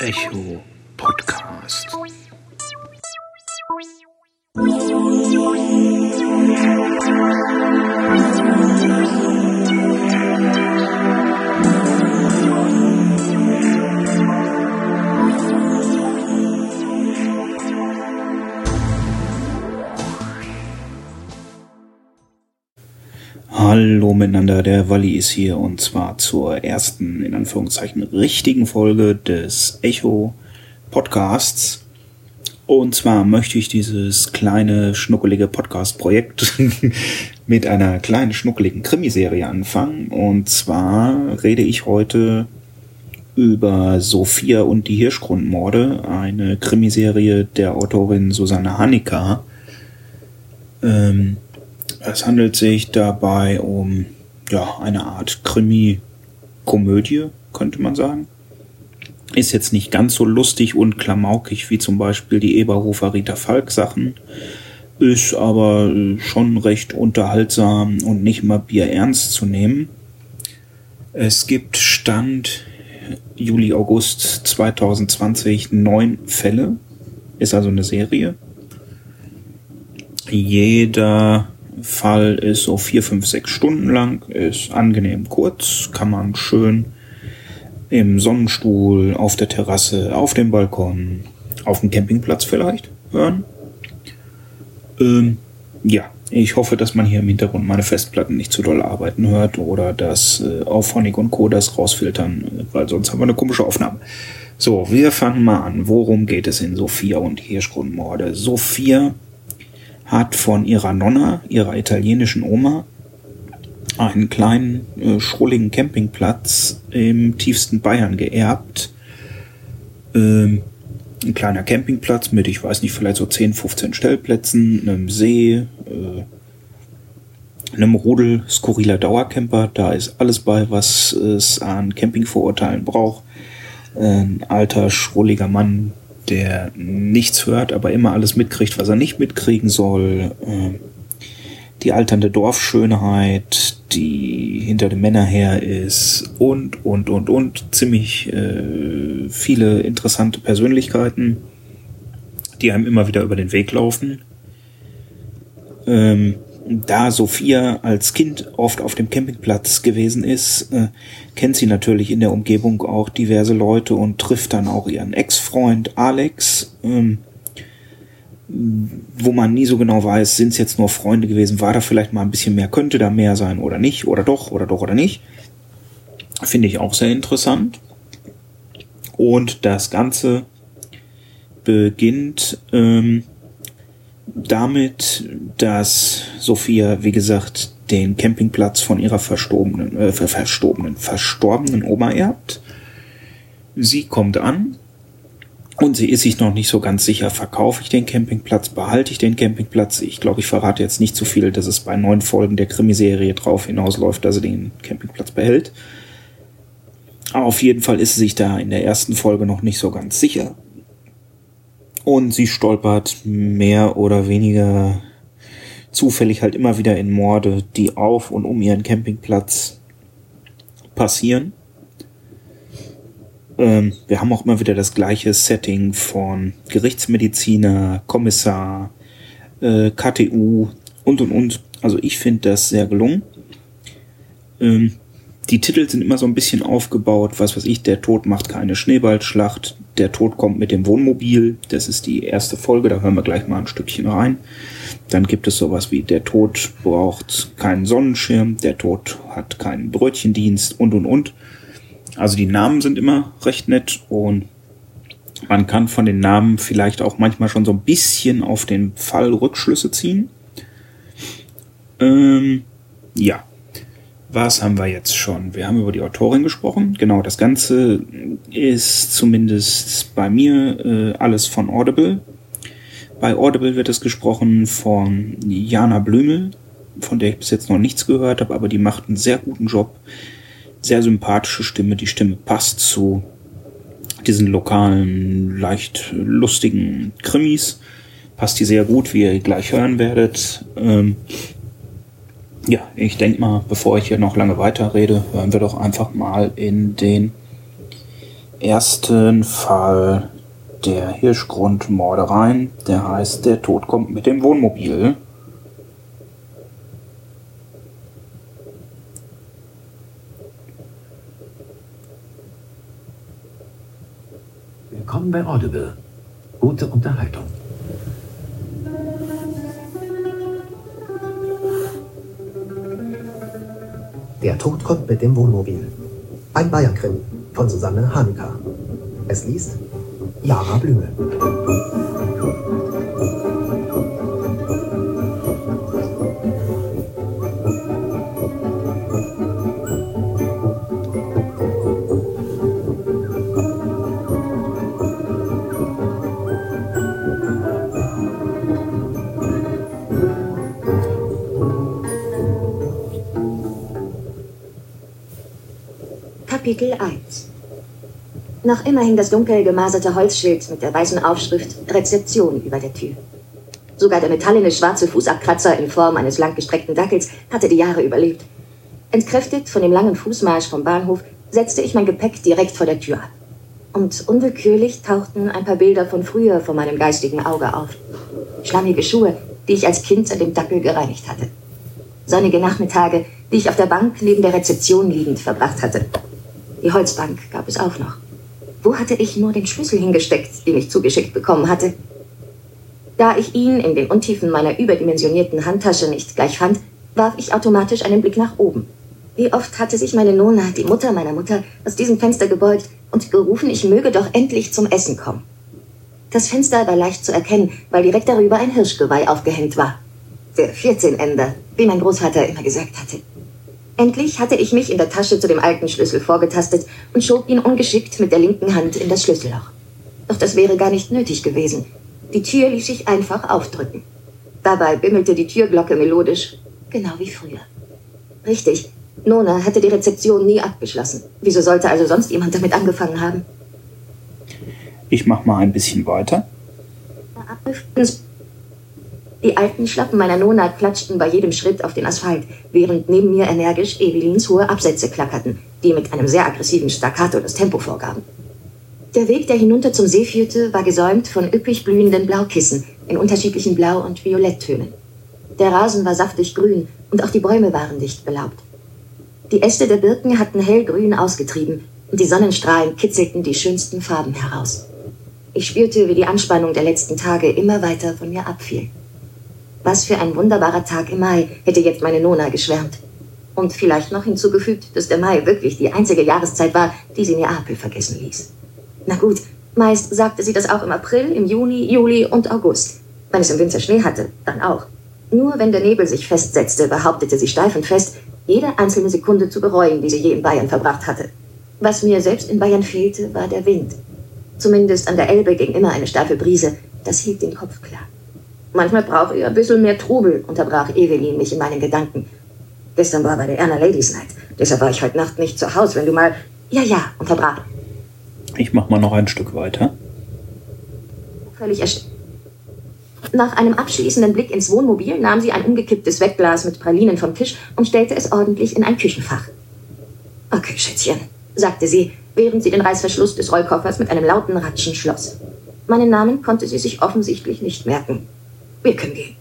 Echo Podcast. Hallo miteinander, der Walli ist hier und zwar zur ersten, in Anführungszeichen, richtigen Folge des Echo Podcasts. Und zwar möchte ich dieses kleine, schnuckelige Podcast-Projekt mit einer kleinen, schnuckeligen Krimiserie anfangen. Und zwar rede ich heute über Sophia und die Hirschgrundmorde, eine Krimiserie der Autorin Susanne Hanika. Ähm, es handelt sich dabei um ja, eine Art Krimi-Komödie, könnte man sagen. Ist jetzt nicht ganz so lustig und klamaukig wie zum Beispiel die Eberhofer Rita Falk Sachen, ist aber schon recht unterhaltsam und nicht mal Bier ernst zu nehmen. Es gibt Stand Juli, August 2020 neun Fälle. Ist also eine Serie. Jeder Fall ist so vier, fünf, sechs Stunden lang, ist angenehm kurz, kann man schön im Sonnenstuhl, auf der Terrasse, auf dem Balkon, auf dem Campingplatz vielleicht hören. Ähm, ja, ich hoffe, dass man hier im Hintergrund meine Festplatten nicht zu doll arbeiten hört oder dass äh, Auphonic und Co. das rausfiltern, weil sonst haben wir eine komische Aufnahme. So, wir fangen mal an. Worum geht es in Sophia und Hirschgrundmorde? Sophia hat von ihrer Nonna, ihrer italienischen Oma, einen kleinen, äh, schrulligen Campingplatz im tiefsten Bayern geerbt. Ähm, ein kleiner Campingplatz mit, ich weiß nicht, vielleicht so 10, 15 Stellplätzen, einem See, äh, einem Rudel skurriler Dauercamper. Da ist alles bei, was es an Campingvorurteilen braucht. Ein alter, schrulliger Mann, der nichts hört, aber immer alles mitkriegt, was er nicht mitkriegen soll. Ähm, die alternde Dorfschönheit, die hinter dem Männer her ist und, und, und, und. Ziemlich äh, viele interessante Persönlichkeiten, die einem immer wieder über den Weg laufen. Ähm, da Sophia als Kind oft auf dem Campingplatz gewesen ist, äh, kennt sie natürlich in der Umgebung auch diverse Leute und trifft dann auch ihren Ex-Freund Alex, ähm, wo man nie so genau weiß, sind es jetzt nur Freunde gewesen, war da vielleicht mal ein bisschen mehr, könnte da mehr sein oder nicht, oder doch, oder doch, oder nicht. Finde ich auch sehr interessant. Und das Ganze beginnt ähm, damit, dass Sophia, wie gesagt, den Campingplatz von ihrer verstorbenen, äh, verstorbenen, verstorbenen Oma erbt. Sie kommt an und sie ist sich noch nicht so ganz sicher, verkaufe ich den Campingplatz, behalte ich den Campingplatz. Ich glaube, ich verrate jetzt nicht zu viel, dass es bei neun Folgen der Krimiserie drauf hinausläuft, dass sie den Campingplatz behält. Aber auf jeden Fall ist sie sich da in der ersten Folge noch nicht so ganz sicher. Und sie stolpert mehr oder weniger zufällig halt immer wieder in Morde, die auf und um ihren Campingplatz passieren. Ähm, wir haben auch immer wieder das gleiche Setting von Gerichtsmediziner, Kommissar, äh, KTU und und und. Also ich finde das sehr gelungen. Ähm, die Titel sind immer so ein bisschen aufgebaut, was weiß ich, der Tod macht keine Schneeballschlacht, der Tod kommt mit dem Wohnmobil, das ist die erste Folge, da hören wir gleich mal ein Stückchen rein. Dann gibt es sowas wie der Tod braucht keinen Sonnenschirm, der Tod hat keinen Brötchendienst und und und. Also die Namen sind immer recht nett und man kann von den Namen vielleicht auch manchmal schon so ein bisschen auf den Fall Rückschlüsse ziehen. Ähm, ja, was haben wir jetzt schon? Wir haben über die Autorin gesprochen. Genau, das Ganze ist zumindest bei mir äh, alles von Audible. Bei Audible wird es gesprochen von Jana Blümel, von der ich bis jetzt noch nichts gehört habe, aber die macht einen sehr guten Job. Sehr sympathische Stimme. Die Stimme passt zu diesen lokalen, leicht lustigen Krimis. Passt die sehr gut, wie ihr gleich hören werdet. Ähm, ja, ich denke mal, bevor ich hier noch lange weiterrede, hören wir doch einfach mal in den ersten Fall der Hirschgrundmorde rein. Der heißt Der Tod kommt mit dem Wohnmobil. Willkommen bei Audible. Gute Unterhaltung. Der Tod kommt mit dem Wohnmobil. Ein Bayern-Krimi von Susanne Hanuka. Es liest Jara Blümel. Kapitel 1 Noch immer hing das dunkel gemaserte Holzschild mit der weißen Aufschrift Rezeption über der Tür. Sogar der metallene schwarze Fußabkratzer in Form eines langgestreckten Dackels hatte die Jahre überlebt. Entkräftet von dem langen Fußmarsch vom Bahnhof setzte ich mein Gepäck direkt vor der Tür ab. Und unwillkürlich tauchten ein paar Bilder von früher vor meinem geistigen Auge auf. Schlammige Schuhe, die ich als Kind an dem Dackel gereinigt hatte. Sonnige Nachmittage, die ich auf der Bank neben der Rezeption liegend verbracht hatte. Die Holzbank gab es auch noch. Wo hatte ich nur den Schlüssel hingesteckt, den ich zugeschickt bekommen hatte? Da ich ihn in den Untiefen meiner überdimensionierten Handtasche nicht gleich fand, warf ich automatisch einen Blick nach oben. Wie oft hatte sich meine Nona, die Mutter meiner Mutter, aus diesem Fenster gebeugt und gerufen, ich möge doch endlich zum Essen kommen. Das Fenster war leicht zu erkennen, weil direkt darüber ein Hirschgeweih aufgehängt war. Der 14-Ender, wie mein Großvater immer gesagt hatte. Endlich hatte ich mich in der Tasche zu dem alten Schlüssel vorgetastet und schob ihn ungeschickt mit der linken Hand in das Schlüsselloch. Doch das wäre gar nicht nötig gewesen. Die Tür ließ sich einfach aufdrücken. Dabei bimmelte die Türglocke melodisch, genau wie früher. Richtig, Nona hatte die Rezeption nie abgeschlossen. Wieso sollte also sonst jemand damit angefangen haben? Ich mach mal ein bisschen weiter. Die alten Schlappen meiner Nona klatschten bei jedem Schritt auf den Asphalt, während neben mir energisch Evelins hohe Absätze klackerten, die mit einem sehr aggressiven Staccato das Tempo vorgaben. Der Weg, der hinunter zum See führte, war gesäumt von üppig blühenden Blaukissen in unterschiedlichen Blau- und Violetttönen. Der Rasen war saftig grün und auch die Bäume waren dicht belaubt. Die Äste der Birken hatten hellgrün ausgetrieben und die Sonnenstrahlen kitzelten die schönsten Farben heraus. Ich spürte, wie die Anspannung der letzten Tage immer weiter von mir abfiel. Was für ein wunderbarer Tag im Mai, hätte jetzt meine Nona geschwärmt. Und vielleicht noch hinzugefügt, dass der Mai wirklich die einzige Jahreszeit war, die sie Neapel vergessen ließ. Na gut, meist sagte sie das auch im April, im Juni, Juli und August. Wenn es im Winter Schnee hatte, dann auch. Nur wenn der Nebel sich festsetzte, behauptete sie steif und fest, jede einzelne Sekunde zu bereuen, die sie je in Bayern verbracht hatte. Was mir selbst in Bayern fehlte, war der Wind. Zumindest an der Elbe ging immer eine steife Brise. Das hielt den Kopf klar. Manchmal brauche ich ein bisschen mehr Trubel, unterbrach Evelyn mich in meinen Gedanken. Gestern war bei der Erna Ladies Night. Deshalb war ich heute Nacht nicht zu Hause. Wenn du mal... Ja, ja, unterbrach. Ich mach mal noch ein Stück weiter. Völlig erst... Nach einem abschließenden Blick ins Wohnmobil nahm sie ein umgekipptes Wegglas mit Pralinen vom Tisch und stellte es ordentlich in ein Küchenfach. Okay, Schätzchen, sagte sie, während sie den Reißverschluss des Rollkoffers mit einem lauten Ratschen schloss. Meinen Namen konnte sie sich offensichtlich nicht merken. Wir können gehen.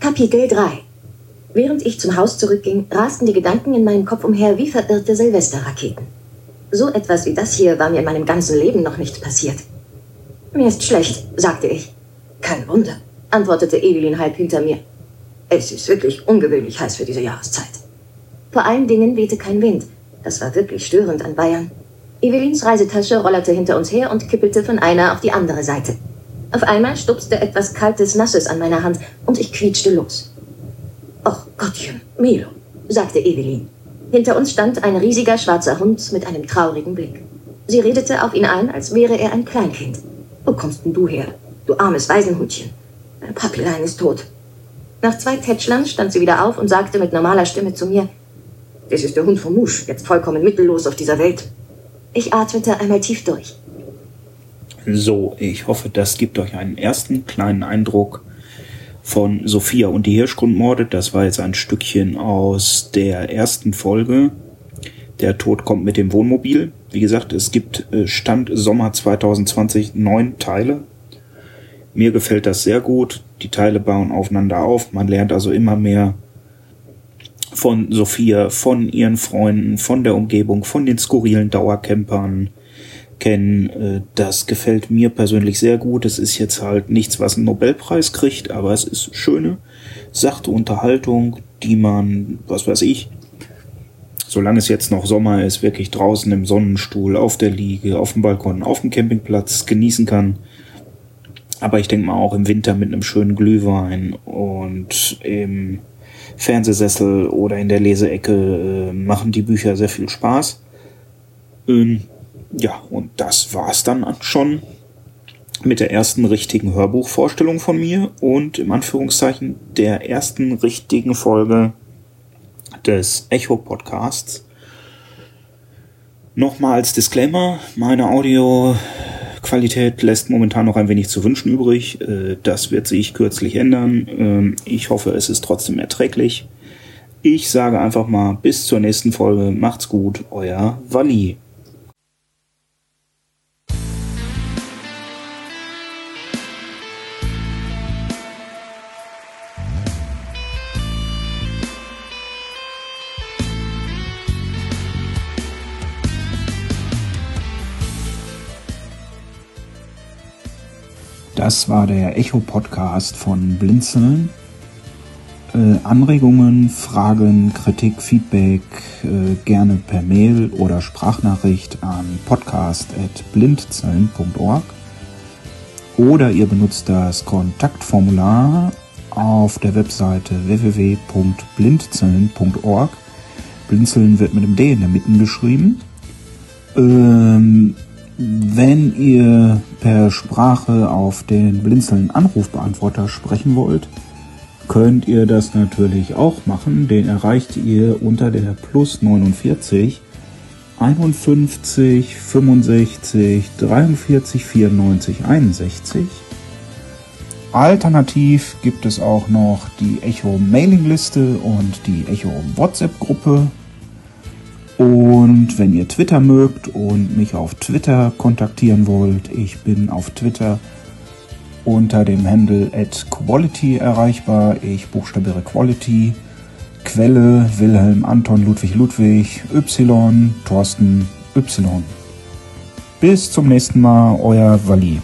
Kapitel 3 Während ich zum Haus zurückging, rasten die Gedanken in meinem Kopf umher wie verirrte Silvesterraketen. So etwas wie das hier war mir in meinem ganzen Leben noch nicht passiert. Mir ist schlecht, sagte ich. Kein Wunder, antwortete Evelyn halb hinter mir. Es ist wirklich ungewöhnlich heiß für diese Jahreszeit. Vor allen Dingen wehte kein Wind. Das war wirklich störend an Bayern. Evelyns Reisetasche rollerte hinter uns her und kippelte von einer auf die andere Seite. Auf einmal stupste etwas Kaltes, Nasses an meiner Hand und ich quietschte los. Och Gottchen, Milo, sagte Evelyn. Hinter uns stand ein riesiger schwarzer Hund mit einem traurigen Blick. Sie redete auf ihn ein, als wäre er ein Kleinkind. Wo kommst denn du her, du armes Waisenhutchen? Dein Papilein ist tot. Nach zwei Tätschlern stand sie wieder auf und sagte mit normaler Stimme zu mir, das ist der Hund vom Musch, jetzt vollkommen mittellos auf dieser Welt. Ich atmete einmal tief durch. So, ich hoffe, das gibt euch einen ersten kleinen Eindruck von Sophia und die Hirschgrundmorde. Das war jetzt ein Stückchen aus der ersten Folge. Der Tod kommt mit dem Wohnmobil. Wie gesagt, es gibt äh, Stand Sommer 2020 neun Teile. Mir gefällt das sehr gut. Die Teile bauen aufeinander auf. Man lernt also immer mehr von Sophia, von ihren Freunden, von der Umgebung, von den skurrilen Dauercampern kennen. Äh, das gefällt mir persönlich sehr gut. Es ist jetzt halt nichts, was einen Nobelpreis kriegt, aber es ist schöne, sachte Unterhaltung, die man, was weiß ich, solange es jetzt noch Sommer ist, wirklich draußen im Sonnenstuhl, auf der Liege, auf dem Balkon, auf dem Campingplatz genießen kann. Aber ich denke mal auch im Winter mit einem schönen Glühwein und im Fernsehsessel oder in der Leseecke äh, machen die Bücher sehr viel Spaß. Ähm, ja, und das war's dann schon mit der ersten richtigen Hörbuchvorstellung von mir und im Anführungszeichen der ersten richtigen Folge des Echo Podcasts. Nochmal als Disclaimer, meine Audioqualität lässt momentan noch ein wenig zu wünschen übrig. Äh, das wird sich kürzlich ändern. Ähm, ich hoffe, es ist trotzdem erträglich. Ich sage einfach mal bis zur nächsten Folge. Macht's gut, euer Wally. Das war der Echo-Podcast von Blinzeln. Äh, Anregungen, Fragen, Kritik, Feedback äh, gerne per Mail oder Sprachnachricht an podcast.blindzellen.org oder ihr benutzt das Kontaktformular auf der Webseite www.blindzellen.org. Blinzeln wird mit dem D in der Mitte geschrieben. Ähm, wenn ihr per Sprache auf den blinzelnden Anrufbeantworter sprechen wollt, könnt ihr das natürlich auch machen. Den erreicht ihr unter der Plus 49 51 65 43 94 61. Alternativ gibt es auch noch die Echo Mailingliste und die Echo WhatsApp Gruppe. Und wenn ihr Twitter mögt und mich auf Twitter kontaktieren wollt, ich bin auf Twitter unter dem Handle at Quality erreichbar. Ich buchstabiere Quality. Quelle Wilhelm Anton Ludwig Ludwig Y Thorsten Y. Bis zum nächsten Mal, euer Wally.